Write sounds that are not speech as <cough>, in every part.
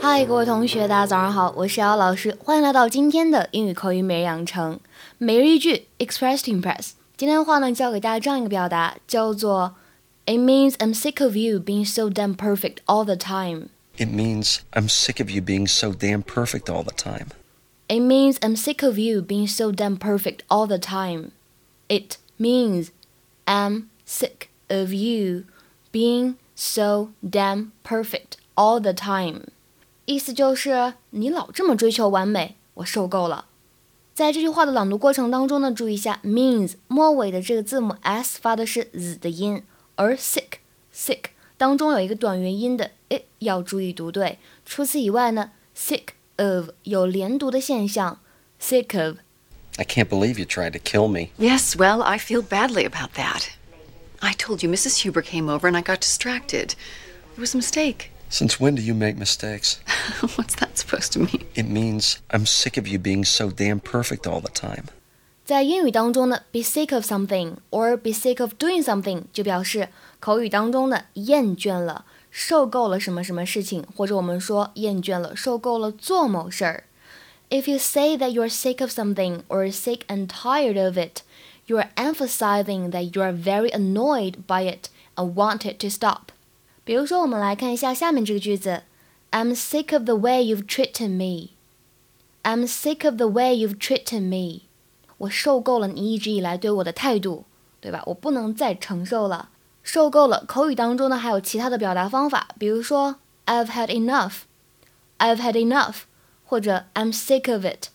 嗨，各位同学，大家早上好，我是姚老师，欢迎来到今天的英语口语每日养成每日一句 Express to Impress。今天的话呢，教给大家这样一个表达，叫做 It means I'm sick of you being so damn perfect all the time. It means I'm sick of you being so damn perfect all the time. It means I'm sick of you being so damn perfect all the time. It means I'm sick of you being so damn perfect all the time. 意思就是你老这么追求完美，我受够了。在这句话的朗读过程当中呢，注意一下 means 末尾的这个字母 s 发的是 z 的音，而 sick sick 当中有一个短元音的 i 要注意读对。除此以外呢，sick of 有连读的现象，sick of。I can't believe you tried to kill me. Yes, well, I feel badly about that. I told you Mrs. Huber came over and I got distracted. It was a mistake. Since when do you make mistakes? <laughs> What's that supposed to mean? It means I'm sick of you being so damn perfect all the time. 在英语当中呢，be sick of something or be sick of doing something 就表示口语当中的厌倦了、受够了什么什么事情，或者我们说厌倦了、受够了做某事儿。 If you say that you're sick of something or sick and tired of it, you're emphasizing that you're very annoyed by it and want it to stop. 比如说，我们来看一下下面这个句子：I'm sick of the way you've treated me. I'm sick of the way you've treated me. 我受够了你一直以来对我的态度，对吧？我不能再承受了，受够了。口语当中呢还有其他的表达方法，比如说 I've had enough, I've had enough， 或者 I'm sick of it,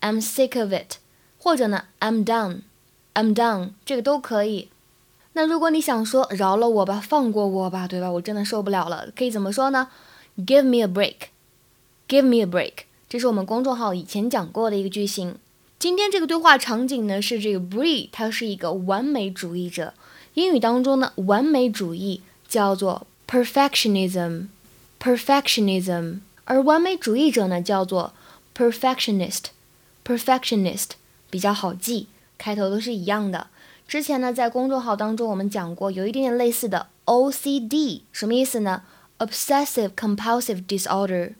I'm sick of it，或者呢 I'm done, I'm done，这个都可以。那如果你想说饶了我吧，放过我吧，对吧？我真的受不了了，可以怎么说呢？Give me a break，Give me a break，这是我们公众号以前讲过的一个句型。今天这个对话场景呢是这个 Bree，他是一个完美主义者。英语当中呢，完美主义叫做 perfectionism，perfectionism，而完美主义者呢叫做 perfectionist，perfectionist，比较好记，开头都是一样的。之前呢，在公众号当中我们讲过，有一点点类似的 OCD，什么意思呢？Obsessive Compulsive Disorder。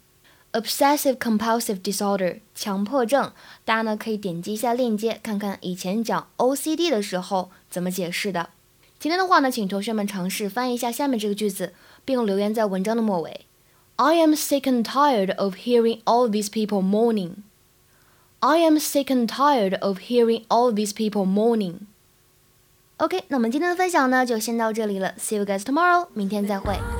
Obsessive Compulsive Disorder 强迫症，大家呢可以点击一下链接，看看以前讲 OCD 的时候怎么解释的。今天的话呢，请同学们尝试翻译一下下面这个句子，并留言在文章的末尾。I am sick and tired of hearing all these people moaning. I am sick and tired of hearing all these people moaning. OK，那我们今天的分享呢就先到这里了。See you guys tomorrow，明天再会。